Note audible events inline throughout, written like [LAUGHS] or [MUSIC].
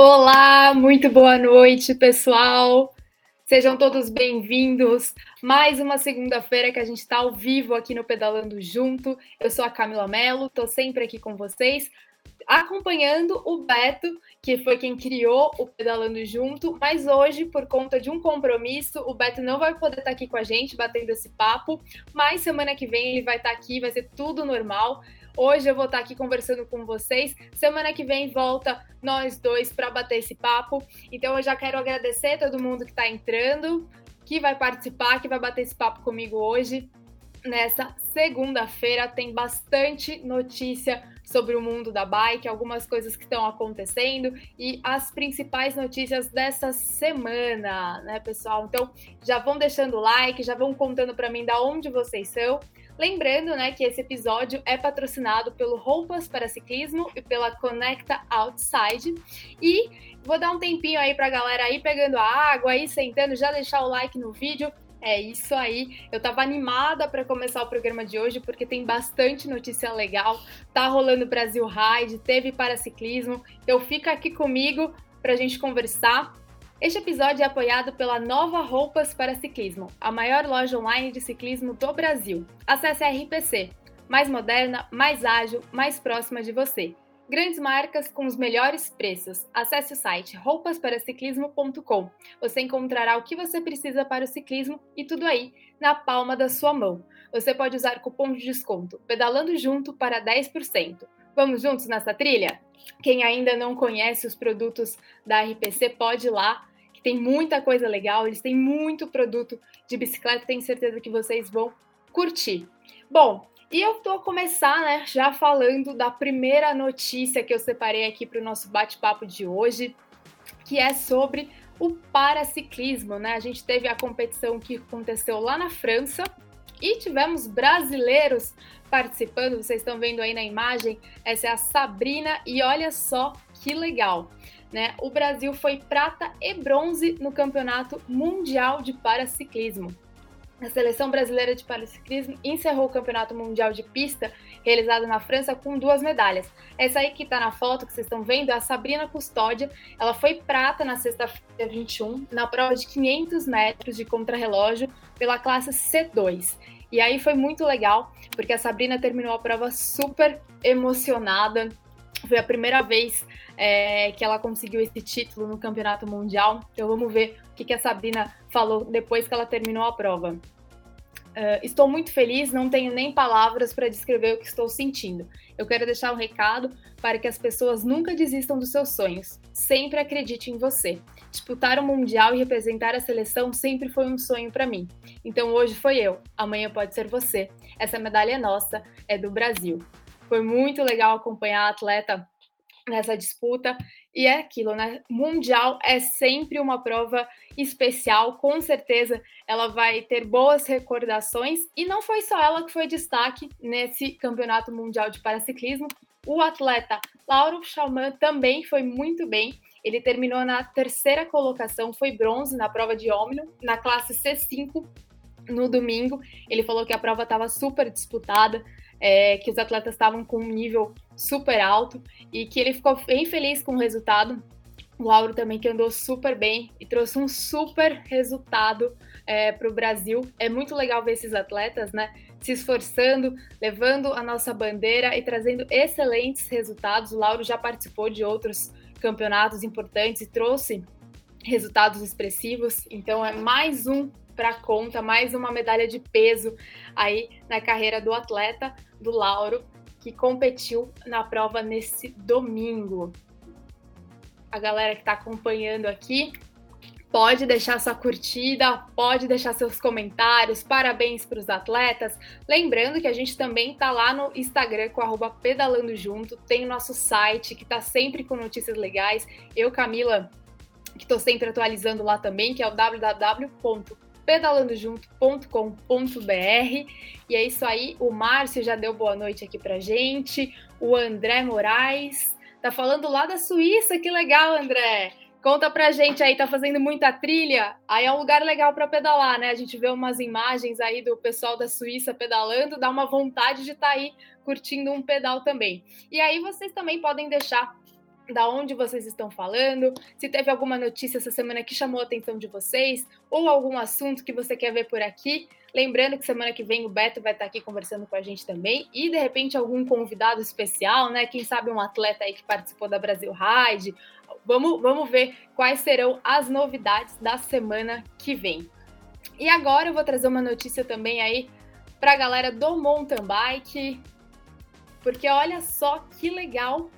Olá, muito boa noite, pessoal. Sejam todos bem-vindos. Mais uma segunda-feira que a gente está ao vivo aqui no Pedalando Junto. Eu sou a Camila Mello, estou sempre aqui com vocês, acompanhando o Beto, que foi quem criou o Pedalando Junto. Mas hoje, por conta de um compromisso, o Beto não vai poder estar tá aqui com a gente, batendo esse papo. Mas semana que vem ele vai estar tá aqui, vai ser tudo normal. Hoje eu vou estar aqui conversando com vocês. Semana que vem volta nós dois para bater esse papo. Então eu já quero agradecer a todo mundo que está entrando, que vai participar, que vai bater esse papo comigo hoje. Nessa segunda-feira tem bastante notícia sobre o mundo da bike, algumas coisas que estão acontecendo e as principais notícias dessa semana, né, pessoal? Então, já vão deixando o like, já vão contando para mim da onde vocês são. Lembrando, né, que esse episódio é patrocinado pelo Roupas para Ciclismo e pela Conecta Outside. E vou dar um tempinho aí para a galera aí pegando a água, aí sentando, já deixar o like no vídeo. É isso aí. Eu tava animada para começar o programa de hoje porque tem bastante notícia legal. Tá rolando Brasil Ride, teve para ciclismo. Então fica aqui comigo para a gente conversar. Este episódio é apoiado pela Nova Roupas para Ciclismo, a maior loja online de ciclismo do Brasil. Acesse a RPC, mais moderna, mais ágil, mais próxima de você. Grandes marcas com os melhores preços. Acesse o site roupasparaciclismo.com. Você encontrará o que você precisa para o ciclismo e tudo aí na palma da sua mão. Você pode usar cupom de desconto Pedalando Junto para 10%. Vamos juntos nessa trilha? Quem ainda não conhece os produtos da RPC pode ir lá que tem muita coisa legal, eles têm muito produto de bicicleta, tenho certeza que vocês vão curtir. Bom, e eu a começar, né, já falando da primeira notícia que eu separei aqui para o nosso bate-papo de hoje, que é sobre o paraciclismo, né? A gente teve a competição que aconteceu lá na França e tivemos brasileiros participando. Vocês estão vendo aí na imagem, essa é a Sabrina e olha só que legal. Né? O Brasil foi prata e bronze no Campeonato Mundial de Paraciclismo. A seleção brasileira de paraciclismo encerrou o Campeonato Mundial de Pista, realizado na França, com duas medalhas. Essa aí que está na foto que vocês estão vendo é a Sabrina Custódia. Ela foi prata na sexta-feira 21, na prova de 500 metros de contrarrelógio pela classe C2. E aí foi muito legal, porque a Sabrina terminou a prova super emocionada. Foi a primeira vez é, que ela conseguiu esse título no Campeonato Mundial. Então vamos ver que, que a Sabrina falou depois que ela terminou a prova. Uh, estou muito feliz, não tenho nem palavras para descrever o que estou sentindo. Eu quero deixar um recado para que as pessoas nunca desistam dos seus sonhos. Sempre acredite em você. Disputar o Mundial e representar a seleção sempre foi um sonho para mim. Então hoje foi eu, amanhã pode ser você. Essa medalha é nossa, é do Brasil. Foi muito legal acompanhar a atleta nessa disputa. E é aquilo, né? Mundial é sempre uma prova especial, com certeza ela vai ter boas recordações. E não foi só ela que foi destaque nesse campeonato mundial de paraciclismo. O atleta Lauro Chalman também foi muito bem. Ele terminou na terceira colocação, foi bronze na prova de Omnium, na classe C5 no domingo. Ele falou que a prova estava super disputada, é, que os atletas estavam com um nível super alto e que ele ficou bem feliz com o resultado. O Lauro também que andou super bem e trouxe um super resultado é, para o Brasil. É muito legal ver esses atletas, né? Se esforçando, levando a nossa bandeira e trazendo excelentes resultados. O Lauro já participou de outros campeonatos importantes e trouxe resultados expressivos. Então é mais um para conta, mais uma medalha de peso aí na carreira do atleta, do Lauro, que competiu na prova nesse domingo. A galera que está acompanhando aqui, pode deixar sua curtida, pode deixar seus comentários, parabéns para os atletas. Lembrando que a gente também está lá no Instagram com arroba pedalando junto, tem o nosso site que está sempre com notícias legais. Eu, Camila, que estou sempre atualizando lá também, que é o www pedalandojunto.com.br. E é isso aí, o Márcio já deu boa noite aqui pra gente, o André Moraes tá falando lá da Suíça, que legal, André. Conta pra gente aí, tá fazendo muita trilha? Aí é um lugar legal para pedalar, né? A gente vê umas imagens aí do pessoal da Suíça pedalando, dá uma vontade de estar tá aí curtindo um pedal também. E aí vocês também podem deixar da onde vocês estão falando, se teve alguma notícia essa semana que chamou a atenção de vocês, ou algum assunto que você quer ver por aqui. Lembrando que semana que vem o Beto vai estar aqui conversando com a gente também, e de repente algum convidado especial, né? Quem sabe um atleta aí que participou da Brasil Ride. Vamos, vamos ver quais serão as novidades da semana que vem. E agora eu vou trazer uma notícia também aí para a galera do mountain bike, porque olha só que legal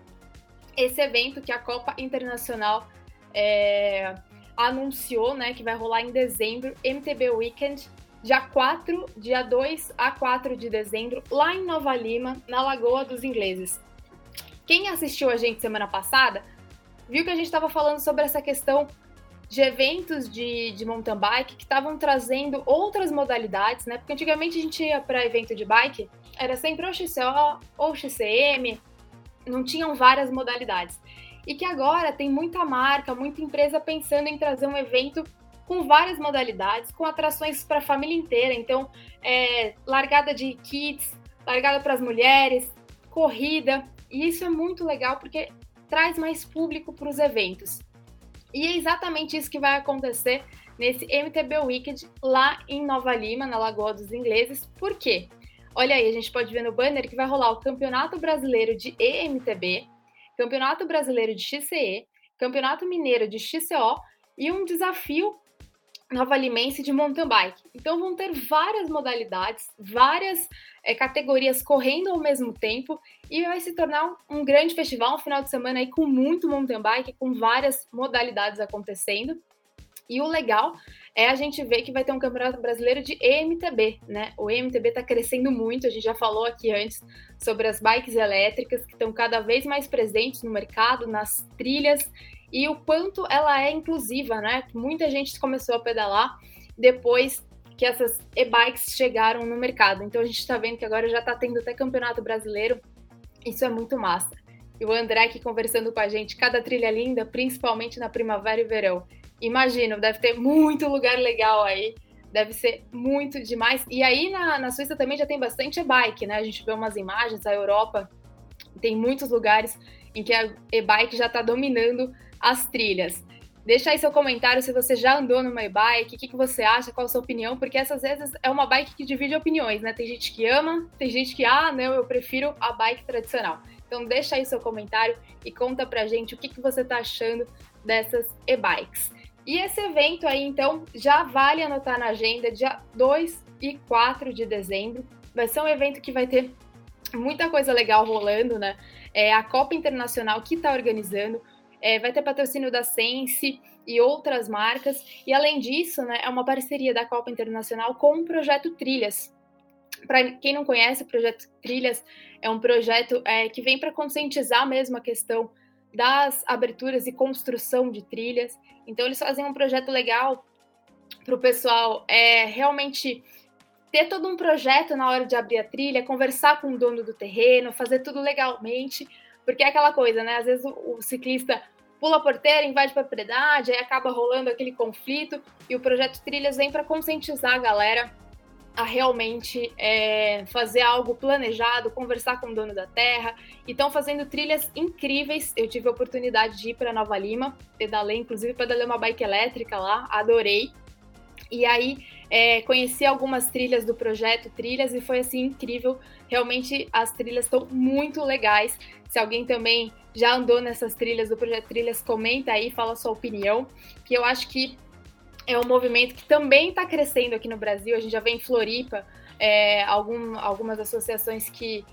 esse evento que a Copa Internacional é, anunciou, né, que vai rolar em dezembro, MTB Weekend, dia 4, dia 2 a 4 de dezembro, lá em Nova Lima, na Lagoa dos Ingleses. Quem assistiu a gente semana passada, viu que a gente estava falando sobre essa questão de eventos de, de mountain bike que estavam trazendo outras modalidades, né? Porque antigamente a gente ia para evento de bike, era sempre ou XCO ou XCM, não tinham várias modalidades. E que agora tem muita marca, muita empresa pensando em trazer um evento com várias modalidades, com atrações para a família inteira. Então, é, largada de kits, largada para as mulheres, corrida. E isso é muito legal porque traz mais público para os eventos. E é exatamente isso que vai acontecer nesse MTB Weekend lá em Nova Lima, na Lagoa dos Ingleses. Por quê? Olha aí, a gente pode ver no banner que vai rolar o Campeonato Brasileiro de EMTB, Campeonato Brasileiro de XCE, Campeonato Mineiro de XCO e um desafio nova limense de mountain bike. Então vão ter várias modalidades, várias é, categorias correndo ao mesmo tempo e vai se tornar um, grande festival, um final de semana aí com muito mountain bike, com várias modalidades acontecendo. E o legal é a gente ver que vai ter um campeonato brasileiro de EMTB, né? O EMTB está crescendo muito, a gente já falou aqui antes sobre as bikes elétricas que estão cada vez mais presentes no mercado, nas trilhas, e o quanto ela é inclusiva, né? Muita gente começou a pedalar depois que essas e-bikes chegaram no mercado. Então a gente está vendo que agora já está tendo até campeonato brasileiro. Isso é muito massa. E o André aqui conversando com a gente, cada trilha linda, principalmente na primavera e verão. Imagino, deve ter muito lugar legal aí. Deve ser muito demais. E aí na, na Suíça também já tem bastante e-bike, né? A gente vê umas imagens, a Europa tem muitos lugares em que a e-bike já está dominando as trilhas. Deixa aí seu comentário se você já andou numa e-bike, o que, que você acha, qual a sua opinião, porque essas vezes é uma bike que divide opiniões, né? Tem gente que ama, tem gente que, ah, não, eu prefiro a bike tradicional. Então deixa aí seu comentário e conta pra gente o que, que você tá achando dessas e-bikes. E esse evento aí, então, já vale anotar na agenda, dia 2 e 4 de dezembro. Vai ser um evento que vai ter muita coisa legal rolando, né? É a Copa Internacional que está organizando, é, vai ter patrocínio da Sense e outras marcas. E além disso, né, é uma parceria da Copa Internacional com o projeto Trilhas. Para quem não conhece, o projeto Trilhas é um projeto é, que vem para conscientizar mesmo a questão das aberturas e construção de trilhas. Então, eles fazem um projeto legal para o pessoal é, realmente ter todo um projeto na hora de abrir a trilha, conversar com o dono do terreno, fazer tudo legalmente, porque é aquela coisa, né? Às vezes o, o ciclista pula a porteira, invade propriedade, aí acaba rolando aquele conflito, e o projeto Trilhas vem para conscientizar a galera a realmente é, fazer algo planejado, conversar com o dono da terra. E estão fazendo trilhas incríveis. Eu tive a oportunidade de ir para Nova Lima, pedalei, inclusive pedalei uma bike elétrica lá, adorei. E aí é, conheci algumas trilhas do projeto Trilhas e foi assim incrível. Realmente as trilhas estão muito legais. Se alguém também já andou nessas trilhas do projeto Trilhas, comenta aí, fala sua opinião, que eu acho que é um movimento que também está crescendo aqui no Brasil. A gente já vê em Floripa é, algum, algumas associações que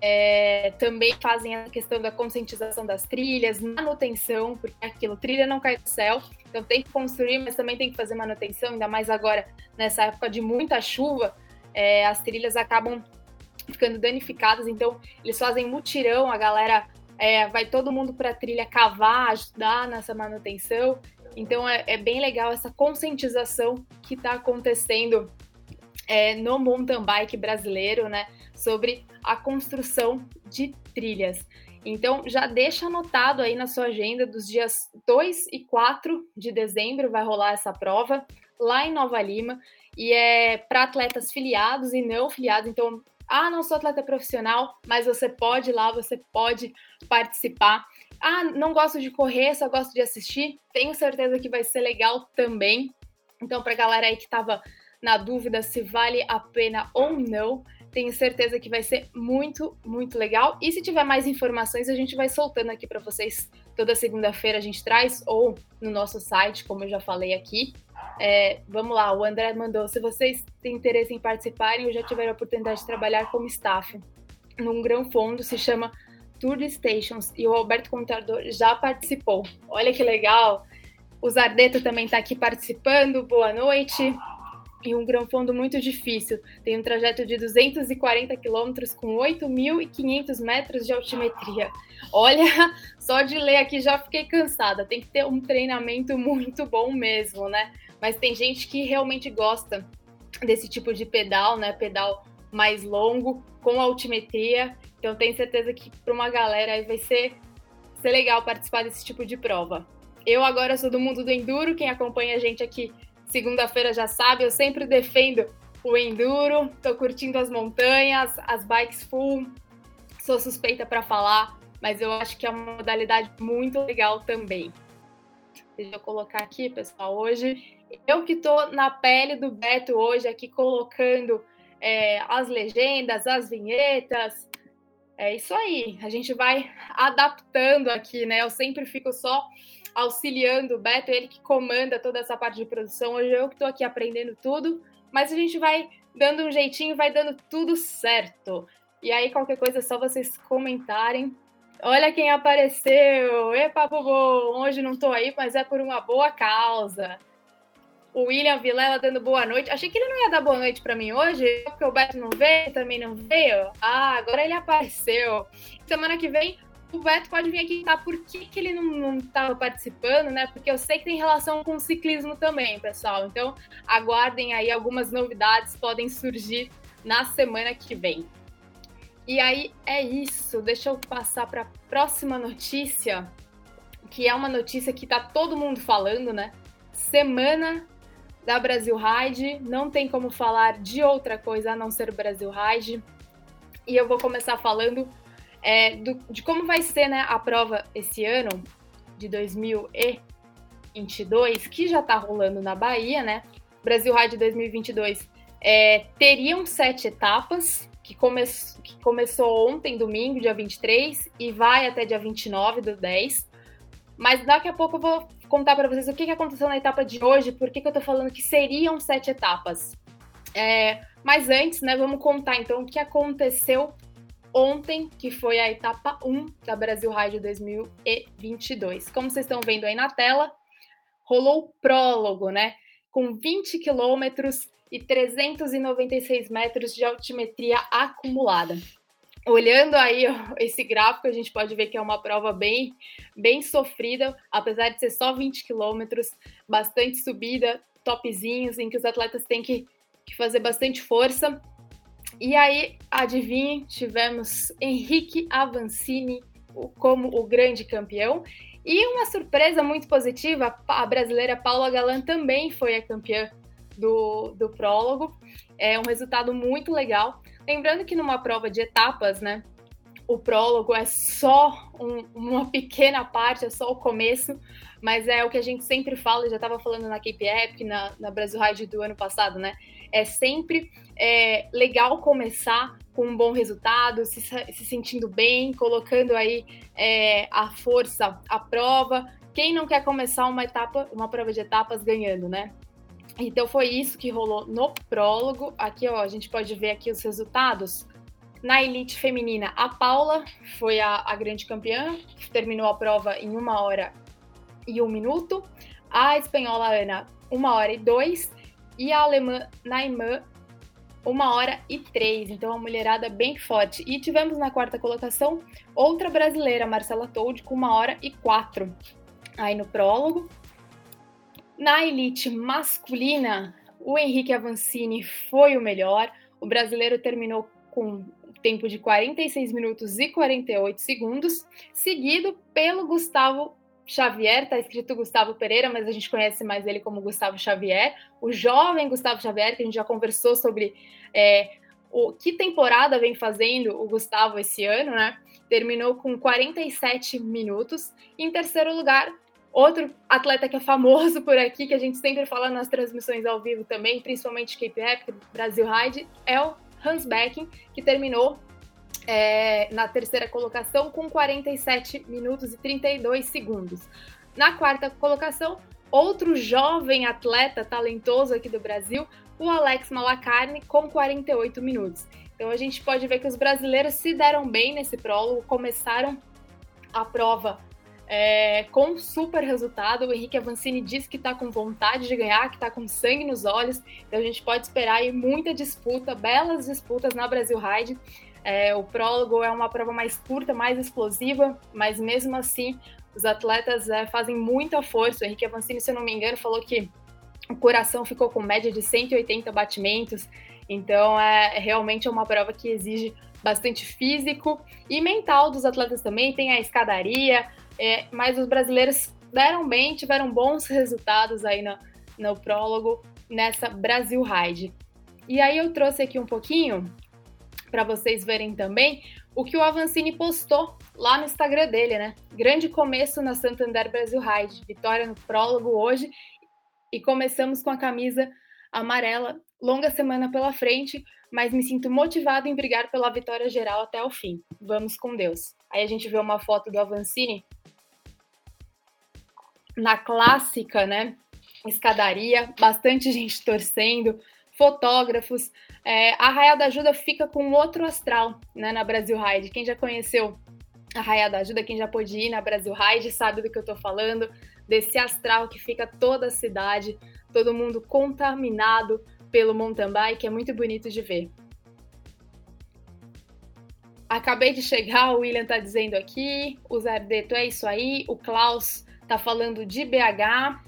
é, também fazem a questão da conscientização das trilhas, manutenção, porque aquilo, trilha não cai do céu, então tem que construir, mas também tem que fazer manutenção, ainda mais agora nessa época de muita chuva, é, as trilhas acabam ficando danificadas, então eles fazem mutirão, a galera é, vai todo mundo para a trilha cavar, ajudar nessa manutenção. Então é, é bem legal essa conscientização que está acontecendo é, no mountain bike brasileiro, né, sobre a construção de trilhas. Então já deixa anotado aí na sua agenda dos dias 2 e 4 de dezembro vai rolar essa prova lá em Nova Lima e é para atletas filiados e não filiados. Então, ah, não sou atleta profissional, mas você pode ir lá, você pode participar. Ah, não gosto de correr, só gosto de assistir, tenho certeza que vai ser legal também. Então, para a galera aí que estava na dúvida se vale a pena ou não, tenho certeza que vai ser muito, muito legal. E se tiver mais informações, a gente vai soltando aqui para vocês. Toda segunda-feira a gente traz, ou no nosso site, como eu já falei aqui. É, vamos lá, o André mandou. Se vocês têm interesse em participarem, eu já tiver a oportunidade de trabalhar como staff num grão fundo, se chama Tour Stations, e o Alberto Contador já participou. Olha que legal! O Zardeto também está aqui participando. Boa noite. E um grão fundo muito difícil. Tem um trajeto de 240 quilômetros com 8.500 metros de altimetria. Olha, [LAUGHS] só de ler aqui já fiquei cansada. Tem que ter um treinamento muito bom mesmo, né? Mas tem gente que realmente gosta desse tipo de pedal, né? Pedal mais longo, com altimetria. Então tenho certeza que para uma galera aí vai ser, ser legal participar desse tipo de prova. Eu agora sou do mundo do enduro, quem acompanha a gente aqui segunda-feira já sabe, eu sempre defendo o enduro, tô curtindo as montanhas, as bikes full, sou suspeita para falar, mas eu acho que é uma modalidade muito legal também. Deixa eu colocar aqui, pessoal, hoje eu que tô na pele do Beto hoje aqui colocando é, as legendas, as vinhetas, é isso aí, a gente vai adaptando aqui, né? Eu sempre fico só auxiliando o Beto, ele que comanda toda essa parte de produção. Hoje eu que estou aqui aprendendo tudo, mas a gente vai dando um jeitinho, vai dando tudo certo. E aí, qualquer coisa, é só vocês comentarem. Olha quem apareceu! Epa, Bobo! Hoje não estou aí, mas é por uma boa causa. O William Vilela dando boa noite. Achei que ele não ia dar boa noite para mim hoje, porque o Beto não veio, também não veio. Ah, agora ele apareceu. Semana que vem o Beto pode vir aqui contar por que, que ele não estava participando, né? Porque eu sei que tem relação com o ciclismo também, pessoal. Então, aguardem aí, algumas novidades podem surgir na semana que vem. E aí é isso. Deixa eu passar para a próxima notícia, que é uma notícia que tá todo mundo falando, né? Semana da Brasil Ride, não tem como falar de outra coisa a não ser Brasil Ride. E eu vou começar falando é, do, de como vai ser né, a prova esse ano, de 2022, que já está rolando na Bahia, né? Brasil Ride 2022 é, teriam sete etapas, que, come, que começou ontem, domingo, dia 23, e vai até dia 29 do 10. Mas daqui a pouco eu vou contar para vocês o que, que aconteceu na etapa de hoje, por que, eu estou falando que seriam sete etapas. É, mas antes, né, vamos contar então o que aconteceu ontem, que foi a etapa 1 da Brasil Ride 2022. Como vocês estão vendo aí na tela, rolou o prólogo, né? Com 20 quilômetros e 396 metros de altimetria acumulada. Olhando aí [LAUGHS] esse gráfico, a gente pode ver que é uma prova bem, bem sofrida, apesar de ser só 20 quilômetros, bastante subida, topzinhos, em que os atletas têm que, que fazer bastante força. E aí, adivinhe, tivemos Henrique Avancini como o grande campeão. E uma surpresa muito positiva, a brasileira Paula Galan também foi a campeã do, do prólogo. É um resultado muito legal. Lembrando que numa prova de etapas, né? O prólogo é só um, uma pequena parte, é só o começo, mas é o que a gente sempre fala, já estava falando na Cape Epic, na, na Brasil Ride do ano passado, né? É sempre é, legal começar com um bom resultado, se, se sentindo bem, colocando aí é, a força à prova. Quem não quer começar uma etapa, uma prova de etapas ganhando, né? Então foi isso que rolou no prólogo. Aqui, ó, a gente pode ver aqui os resultados. Na elite feminina, a Paula foi a, a grande campeã, terminou a prova em uma hora e um minuto. A espanhola Ana, uma hora e dois. E a alemã Naimã, uma hora e três. Então, uma mulherada bem forte. E tivemos na quarta colocação outra brasileira, Marcela Told, com uma hora e quatro. Aí no prólogo. Na elite masculina, o Henrique Avancini foi o melhor. O brasileiro terminou com tempo de 46 minutos e 48 segundos, seguido pelo Gustavo Xavier, tá escrito Gustavo Pereira, mas a gente conhece mais ele como Gustavo Xavier, o jovem Gustavo Xavier, que a gente já conversou sobre é, o que temporada vem fazendo o Gustavo esse ano, né? Terminou com 47 minutos. Em terceiro lugar, outro atleta que é famoso por aqui, que a gente sempre fala nas transmissões ao vivo também, principalmente Cape Epic, Brasil Ride, é o Hans Becken, que terminou é, na terceira colocação com 47 minutos e 32 segundos. Na quarta colocação, outro jovem atleta talentoso aqui do Brasil, o Alex Malacarne, com 48 minutos. Então a gente pode ver que os brasileiros se deram bem nesse prólogo, começaram a prova é, com super resultado. O Henrique Avancini disse que está com vontade de ganhar, que está com sangue nos olhos. Então a gente pode esperar aí muita disputa, belas disputas na Brasil Ride. É, o prólogo é uma prova mais curta, mais explosiva, mas mesmo assim os atletas é, fazem muita força. O Henrique Avancini, se eu não me engano, falou que o coração ficou com média de 180 batimentos. Então, é realmente é uma prova que exige bastante físico e mental dos atletas também. Tem a escadaria, é, mas os brasileiros deram bem, tiveram bons resultados aí no, no prólogo nessa Brasil Ride. E aí eu trouxe aqui um pouquinho para vocês verem também o que o Avancini postou lá no Instagram dele, né? Grande começo na Santander Brasil Ride, vitória no prólogo hoje e começamos com a camisa amarela. Longa semana pela frente, mas me sinto motivado em brigar pela vitória geral até o fim. Vamos com Deus. Aí a gente vê uma foto do Avancini na clássica, né? Escadaria, bastante gente torcendo, fotógrafos. É, a Raia da Ajuda fica com outro astral né, na Brasil Ride. Quem já conheceu a Raia da Ajuda, quem já pôde ir na Brasil Ride, sabe do que eu tô falando, desse astral que fica toda a cidade, todo mundo contaminado pelo mountain bike, é muito bonito de ver. Acabei de chegar, o William tá dizendo aqui, o Zardeto é isso aí, o Klaus tá falando de BH,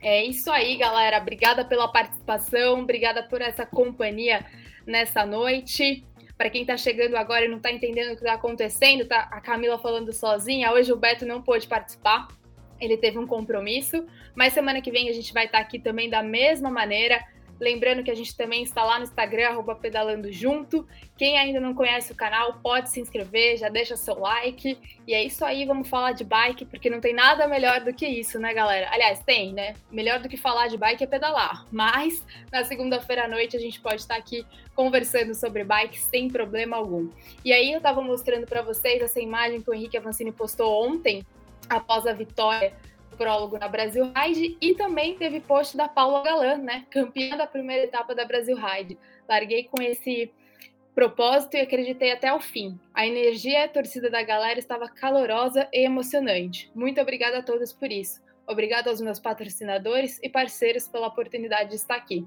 é isso aí, galera. Obrigada pela participação, obrigada por essa companhia nessa noite. Para quem está chegando agora e não está entendendo o que está acontecendo, tá a Camila falando sozinha. Hoje o Beto não pôde participar, ele teve um compromisso, mas semana que vem a gente vai estar tá aqui também da mesma maneira Lembrando que a gente também está lá no Instagram, arroba pedalando junto. Quem ainda não conhece o canal, pode se inscrever, já deixa seu like. E é isso aí, vamos falar de bike, porque não tem nada melhor do que isso, né, galera? Aliás, tem, né? Melhor do que falar de bike é pedalar. Mas na segunda-feira à noite a gente pode estar aqui conversando sobre bike sem problema algum. E aí eu estava mostrando para vocês essa imagem que o Henrique Avancini postou ontem, após a vitória prólogo na Brasil Ride e também teve post da Paula Galan, né, campeã da primeira etapa da Brasil Ride. Larguei com esse propósito e acreditei até o fim. A energia a torcida da galera estava calorosa e emocionante. Muito obrigada a todos por isso. Obrigada aos meus patrocinadores e parceiros pela oportunidade de estar aqui.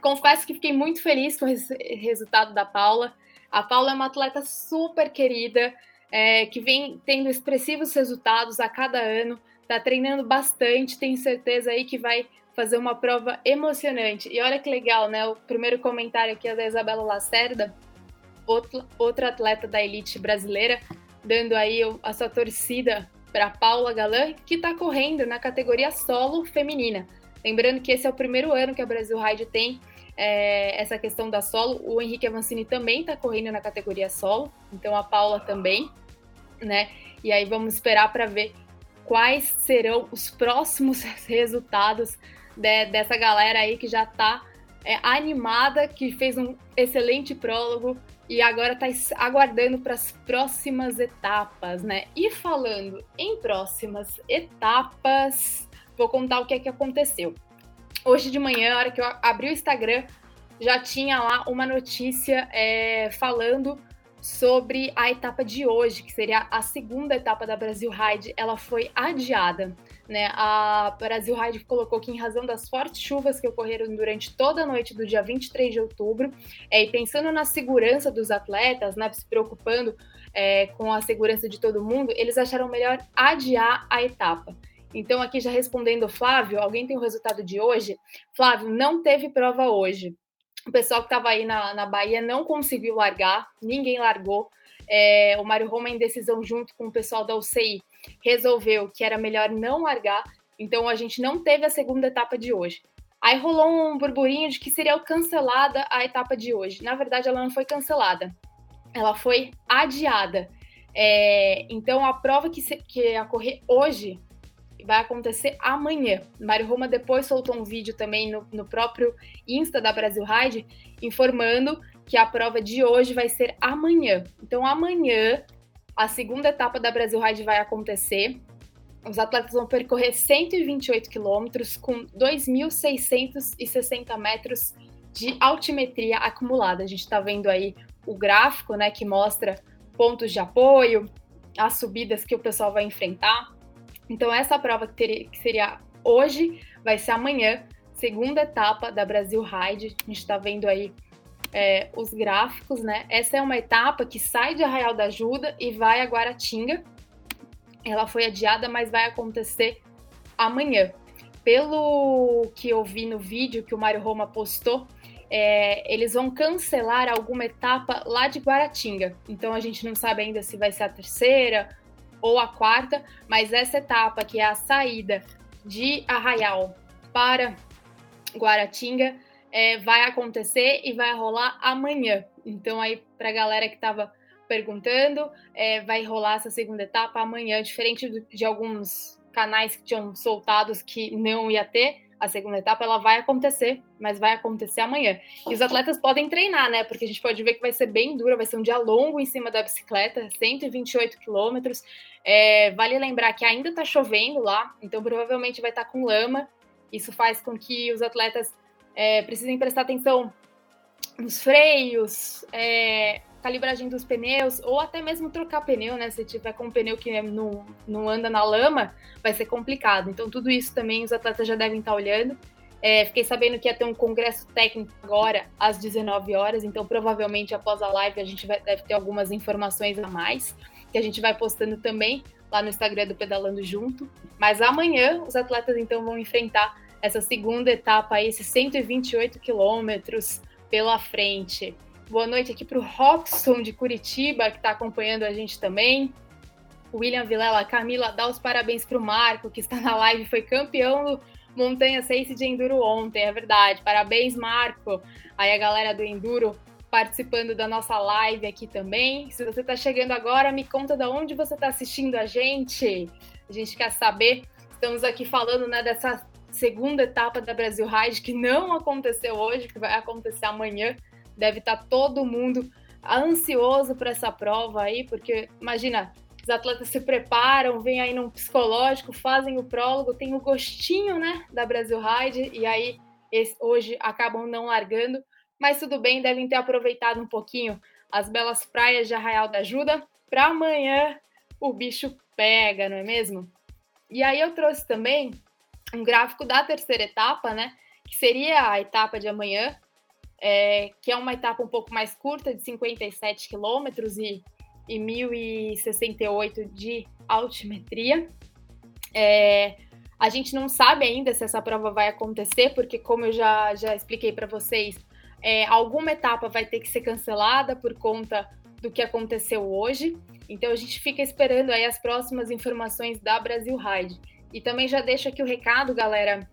Confesso que fiquei muito feliz com esse resultado da Paula. A Paula é uma atleta super querida, é, que vem tendo expressivos resultados a cada ano tá treinando bastante, tenho certeza aí que vai fazer uma prova emocionante. E olha que legal, né? O primeiro comentário aqui é da Isabela Lacerda, outro, outra atleta da elite brasileira, dando aí a sua torcida para Paula Galan, que está correndo na categoria solo feminina. Lembrando que esse é o primeiro ano que a Brasil Ride tem é, essa questão da solo. O Henrique Avancini também está correndo na categoria solo, então a Paula também, né? E aí vamos esperar para ver quais serão os próximos [LAUGHS] resultados de, dessa galera aí que já está é, animada, que fez um excelente prólogo e agora está aguardando para as próximas etapas, né? E falando em próximas etapas, vou contar o que é que aconteceu. Hoje de manhã, na hora que eu abri o Instagram, já tinha lá uma notícia é, falando sobre a etapa de hoje, que seria a segunda etapa da Brasil Ride, ela foi adiada. Né? A Brasil Ride colocou que, em razão das fortes chuvas que ocorreram durante toda a noite do dia 23 de outubro, é, e pensando na segurança dos atletas, né, se preocupando é, com a segurança de todo mundo, eles acharam melhor adiar a etapa. Então, aqui já respondendo Flávio, alguém tem o resultado de hoje? Flávio, não teve prova hoje o pessoal que estava aí na, na Bahia não conseguiu largar, ninguém largou. É, o Mário Roma, em decisão, junto com o pessoal da UCI, resolveu que era melhor não largar. Então, a gente não teve a segunda etapa de hoje. Aí rolou um burburinho de que seria cancelada a etapa de hoje. Na verdade, ela não foi cancelada, ela foi adiada. É, então, a prova que, se, que ia ocorrer hoje vai acontecer amanhã. Mário Roma depois soltou um vídeo também no, no próprio Insta da Brasil Ride, informando que a prova de hoje vai ser amanhã. Então, amanhã, a segunda etapa da Brasil Ride vai acontecer. Os atletas vão percorrer 128 quilômetros com 2.660 metros de altimetria acumulada. A gente está vendo aí o gráfico, né, que mostra pontos de apoio, as subidas que o pessoal vai enfrentar. Então, essa prova que, teria, que seria hoje vai ser amanhã, segunda etapa da Brasil Ride. A gente está vendo aí é, os gráficos, né? Essa é uma etapa que sai de Arraial da Ajuda e vai a Guaratinga. Ela foi adiada, mas vai acontecer amanhã. Pelo que eu vi no vídeo que o Mário Roma postou, é, eles vão cancelar alguma etapa lá de Guaratinga. Então a gente não sabe ainda se vai ser a terceira ou a quarta, mas essa etapa que é a saída de Arraial para Guaratinga é, vai acontecer e vai rolar amanhã. Então aí para a galera que estava perguntando, é, vai rolar essa segunda etapa amanhã, diferente de alguns canais que tinham soltados que não ia ter a segunda etapa ela vai acontecer, mas vai acontecer amanhã. E os atletas podem treinar, né? Porque a gente pode ver que vai ser bem dura, vai ser um dia longo em cima da bicicleta, 128 quilômetros. É, vale lembrar que ainda tá chovendo lá, então provavelmente vai estar tá com lama. Isso faz com que os atletas é, precisem prestar atenção nos freios, é, calibragem dos pneus, ou até mesmo trocar pneu, né? Se tiver com um pneu que não, não anda na lama, vai ser complicado. Então, tudo isso também os atletas já devem estar olhando. É, fiquei sabendo que ia ter um congresso técnico agora às 19 horas, então provavelmente após a live a gente vai, deve ter algumas informações a mais, que a gente vai postando também lá no Instagram do Pedalando Junto. Mas amanhã os atletas então vão enfrentar essa segunda etapa esses 128 quilômetros pela frente. Boa noite aqui para o Robson de Curitiba, que está acompanhando a gente também. William Vilela, Camila, dá os parabéns para o Marco, que está na live, foi campeão do Montanha Seis de Enduro ontem, é verdade. Parabéns, Marco. Aí a galera do Enduro participando da nossa live aqui também. Se você está chegando agora, me conta de onde você está assistindo a gente. A gente quer saber. Estamos aqui falando né, dessa segunda etapa da Brasil Ride, que não aconteceu hoje, que vai acontecer amanhã deve estar tá todo mundo ansioso para essa prova aí, porque imagina, os atletas se preparam, vêm aí num psicológico, fazem o prólogo, tem o gostinho, né, da Brasil Ride, e aí esse, hoje acabam não largando, mas tudo bem, devem ter aproveitado um pouquinho as belas praias de Arraial da Ajuda, para amanhã o bicho pega, não é mesmo? E aí eu trouxe também um gráfico da terceira etapa, né, que seria a etapa de amanhã, é, que é uma etapa um pouco mais curta, de 57 quilômetros e, e 1.068 de altimetria. É, a gente não sabe ainda se essa prova vai acontecer, porque, como eu já, já expliquei para vocês, é, alguma etapa vai ter que ser cancelada por conta do que aconteceu hoje. Então, a gente fica esperando aí as próximas informações da Brasil Ride. E também já deixo aqui o recado, galera.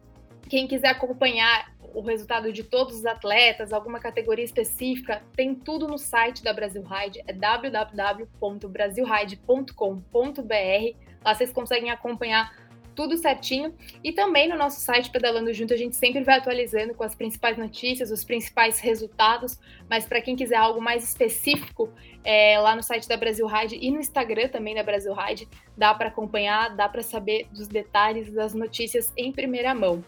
Quem quiser acompanhar o resultado de todos os atletas, alguma categoria específica, tem tudo no site da Brasil Ride, é www.brasilride.com.br. Lá vocês conseguem acompanhar tudo certinho. E também no nosso site Pedalando Junto, a gente sempre vai atualizando com as principais notícias, os principais resultados. Mas para quem quiser algo mais específico, é, lá no site da Brasil Ride e no Instagram também da Brasil Ride, dá para acompanhar, dá para saber dos detalhes das notícias em primeira mão.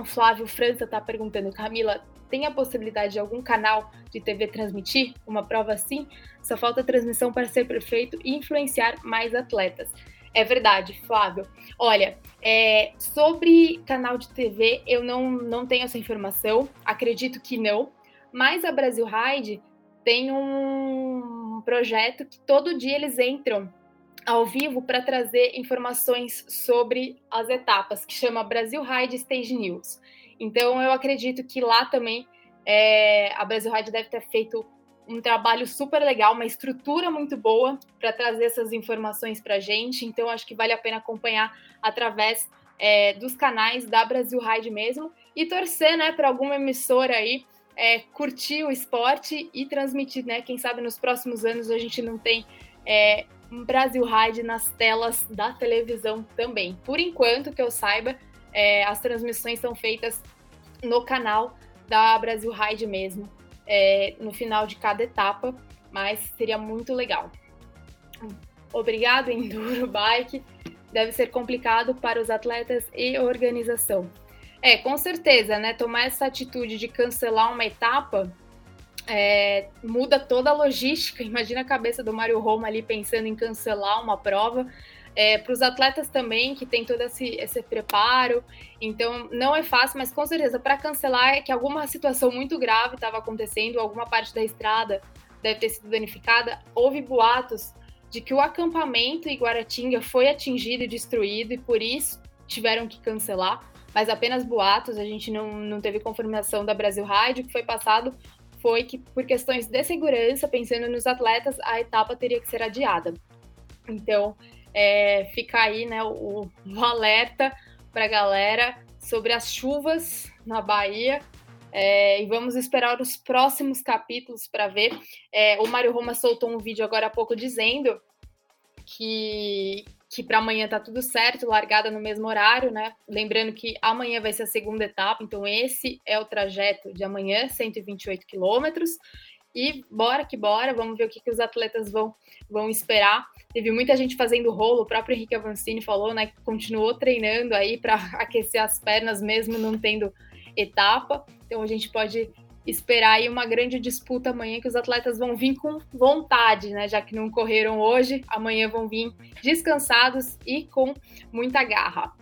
O Flávio França está perguntando, Camila, tem a possibilidade de algum canal de TV transmitir uma prova assim? Só falta transmissão para ser perfeito e influenciar mais atletas. É verdade, Flávio. Olha, é, sobre canal de TV, eu não, não tenho essa informação, acredito que não, mas a Brasil Ride tem um projeto que todo dia eles entram ao vivo para trazer informações sobre as etapas, que chama Brasil Ride Stage News. Então, eu acredito que lá também é, a Brasil Ride deve ter feito um trabalho super legal, uma estrutura muito boa para trazer essas informações para a gente. Então, acho que vale a pena acompanhar através é, dos canais da Brasil Ride mesmo. e torcer, né, para alguma emissora aí é, curtir o esporte e transmitir, né? Quem sabe nos próximos anos a gente não tem é, Brasil Ride nas telas da televisão também. Por enquanto, que eu saiba, é, as transmissões são feitas no canal da Brasil Ride mesmo, é, no final de cada etapa, mas seria muito legal. Obrigado, Enduro Bike. Deve ser complicado para os atletas e organização. É, com certeza, né? Tomar essa atitude de cancelar uma etapa é, muda toda a logística. Imagina a cabeça do Mário Roma ali pensando em cancelar uma prova. É, para os atletas também, que tem todo esse, esse preparo. Então, não é fácil, mas com certeza, para cancelar é que alguma situação muito grave estava acontecendo, alguma parte da estrada deve ter sido danificada. Houve boatos de que o acampamento em Guaratinga foi atingido e destruído, e por isso tiveram que cancelar. Mas apenas boatos, a gente não, não teve confirmação da Brasil Rádio, que foi passado foi que, por questões de segurança, pensando nos atletas, a etapa teria que ser adiada. Então, é, fica aí né, o, o alerta para a galera sobre as chuvas na Bahia. É, e vamos esperar os próximos capítulos para ver. É, o Mário Roma soltou um vídeo agora há pouco dizendo que, que para amanhã tá tudo certo, largada no mesmo horário, né? Lembrando que amanhã vai ser a segunda etapa, então esse é o trajeto de amanhã, 128 quilômetros. E bora que bora, vamos ver o que, que os atletas vão, vão esperar. Teve muita gente fazendo rolo, o próprio Henrique Avancini falou, né, que continuou treinando aí para [LAUGHS] aquecer as pernas mesmo não tendo etapa. Então a gente pode esperar aí uma grande disputa amanhã que os atletas vão vir com vontade, né, já que não correram hoje, amanhã vão vir descansados e com muita garra.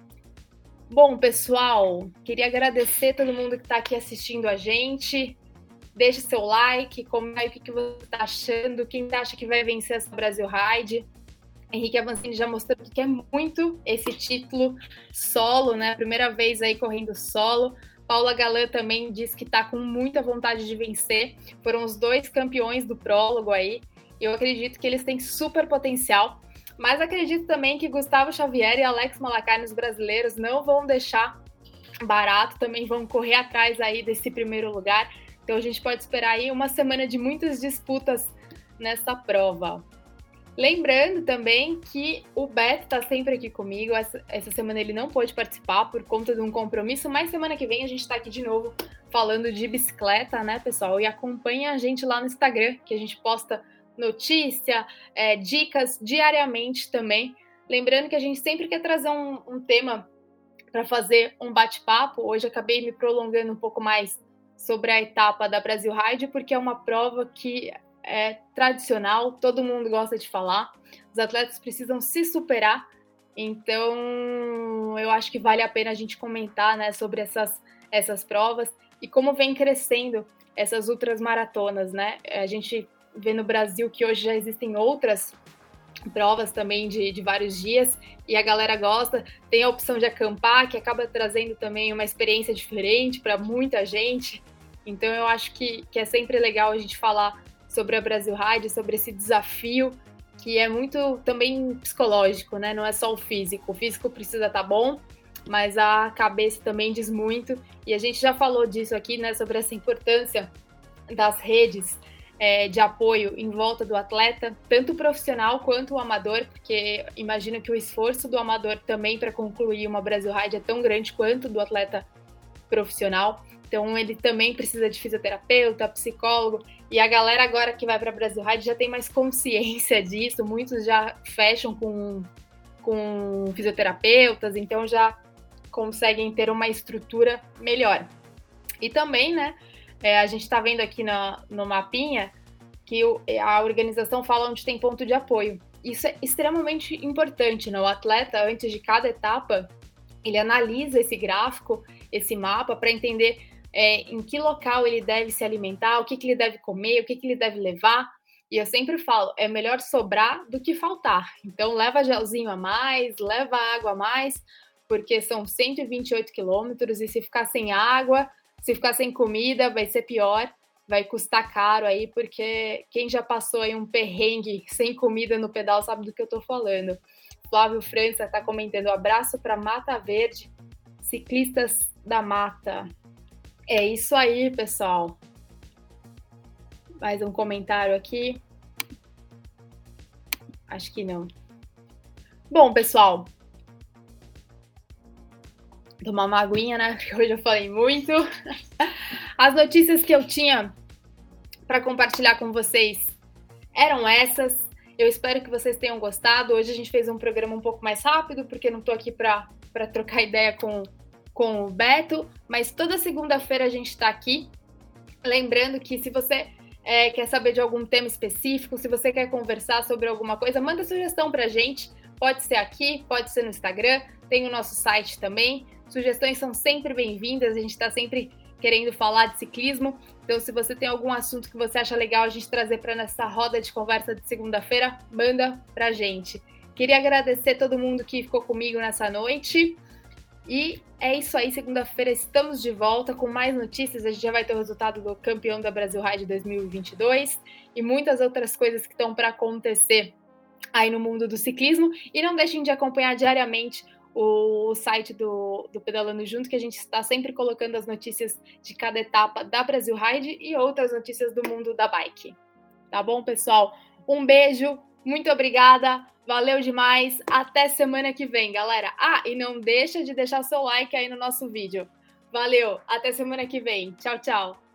Bom, pessoal, queria agradecer todo mundo que está aqui assistindo a gente. Deixe seu like, comente o que você está achando, quem acha que vai vencer essa Brasil Ride. Henrique Avancini já mostrou que quer muito esse título solo, né? Primeira vez aí correndo solo. Paula Galan também disse que está com muita vontade de vencer. Foram os dois campeões do prólogo aí. Eu acredito que eles têm super potencial. Mas acredito também que Gustavo Xavier e Alex Malacar, os brasileiros, não vão deixar barato, também vão correr atrás aí desse primeiro lugar. Então a gente pode esperar aí uma semana de muitas disputas nessa prova. Lembrando também que o Beto está sempre aqui comigo. Essa, essa, semana ele não pôde participar por conta de um compromisso, mas semana que vem a gente está aqui de novo falando de bicicleta, né, pessoal? E acompanha a gente lá no Instagram, que a gente posta notícia, é, dicas diariamente também. Lembrando que a gente sempre quer trazer um, um tema para fazer um bate-papo. Hoje acabei me prolongando um pouco mais sobre a etapa da Brasil Ride, porque é uma prova que é tradicional, todo mundo gosta de falar. Os atletas precisam se superar, então eu acho que vale a pena a gente comentar né, sobre essas, essas provas e como vem crescendo essas ultras maratonas, né? A gente vê no Brasil que hoje já existem outras provas também de, de vários dias e a galera gosta. Tem a opção de acampar, que acaba trazendo também uma experiência diferente para muita gente. Então eu acho que, que é sempre legal a gente falar sobre a Brasil Ride, sobre esse desafio que é muito também psicológico, né? Não é só o físico. O físico precisa estar tá bom, mas a cabeça também diz muito. E a gente já falou disso aqui, né? Sobre essa importância das redes é, de apoio em volta do atleta, tanto o profissional quanto o amador, porque imagino que o esforço do amador também para concluir uma Brasil Ride é tão grande quanto do atleta profissional. Então ele também precisa de fisioterapeuta, psicólogo. E a galera agora que vai para Brasil Ride já tem mais consciência disso. Muitos já fecham com, com fisioterapeutas, então já conseguem ter uma estrutura melhor. E também, né, é, a gente está vendo aqui na, no mapinha que o, a organização fala onde tem ponto de apoio. Isso é extremamente importante, né? O atleta, antes de cada etapa, ele analisa esse gráfico, esse mapa, para entender é, em que local ele deve se alimentar, o que, que ele deve comer, o que, que ele deve levar. E eu sempre falo, é melhor sobrar do que faltar. Então, leva gelzinho a mais, leva água a mais, porque são 128 quilômetros e se ficar sem água, se ficar sem comida, vai ser pior, vai custar caro aí, porque quem já passou aí um perrengue sem comida no pedal sabe do que eu tô falando. Flávio França está comentando: abraço para Mata Verde, Ciclistas da Mata. É isso aí, pessoal. Mais um comentário aqui. Acho que não. Bom, pessoal. Tomar uma aguinha, né? [LAUGHS] Porque hoje eu falei muito. As notícias que eu tinha para compartilhar com vocês eram essas. Eu espero que vocês tenham gostado. Hoje a gente fez um programa um pouco mais rápido, porque não estou aqui para trocar ideia com, com o Beto, mas toda segunda-feira a gente está aqui. Lembrando que se você é, quer saber de algum tema específico, se você quer conversar sobre alguma coisa, manda sugestão para a gente. Pode ser aqui, pode ser no Instagram, tem o nosso site também. Sugestões são sempre bem-vindas, a gente está sempre querendo falar de ciclismo. Então, se você tem algum assunto que você acha legal a gente trazer para nessa roda de conversa de segunda-feira, manda para a gente. Queria agradecer todo mundo que ficou comigo nessa noite. E é isso aí, segunda-feira estamos de volta com mais notícias. A gente já vai ter o resultado do campeão da Brasil Ride 2022 e muitas outras coisas que estão para acontecer aí no mundo do ciclismo. E não deixem de acompanhar diariamente o site do, do Pedalando Junto, que a gente está sempre colocando as notícias de cada etapa da Brasil Ride e outras notícias do mundo da bike. Tá bom, pessoal? Um beijo, muito obrigada, valeu demais, até semana que vem, galera. Ah, e não deixa de deixar seu like aí no nosso vídeo. Valeu, até semana que vem. Tchau, tchau.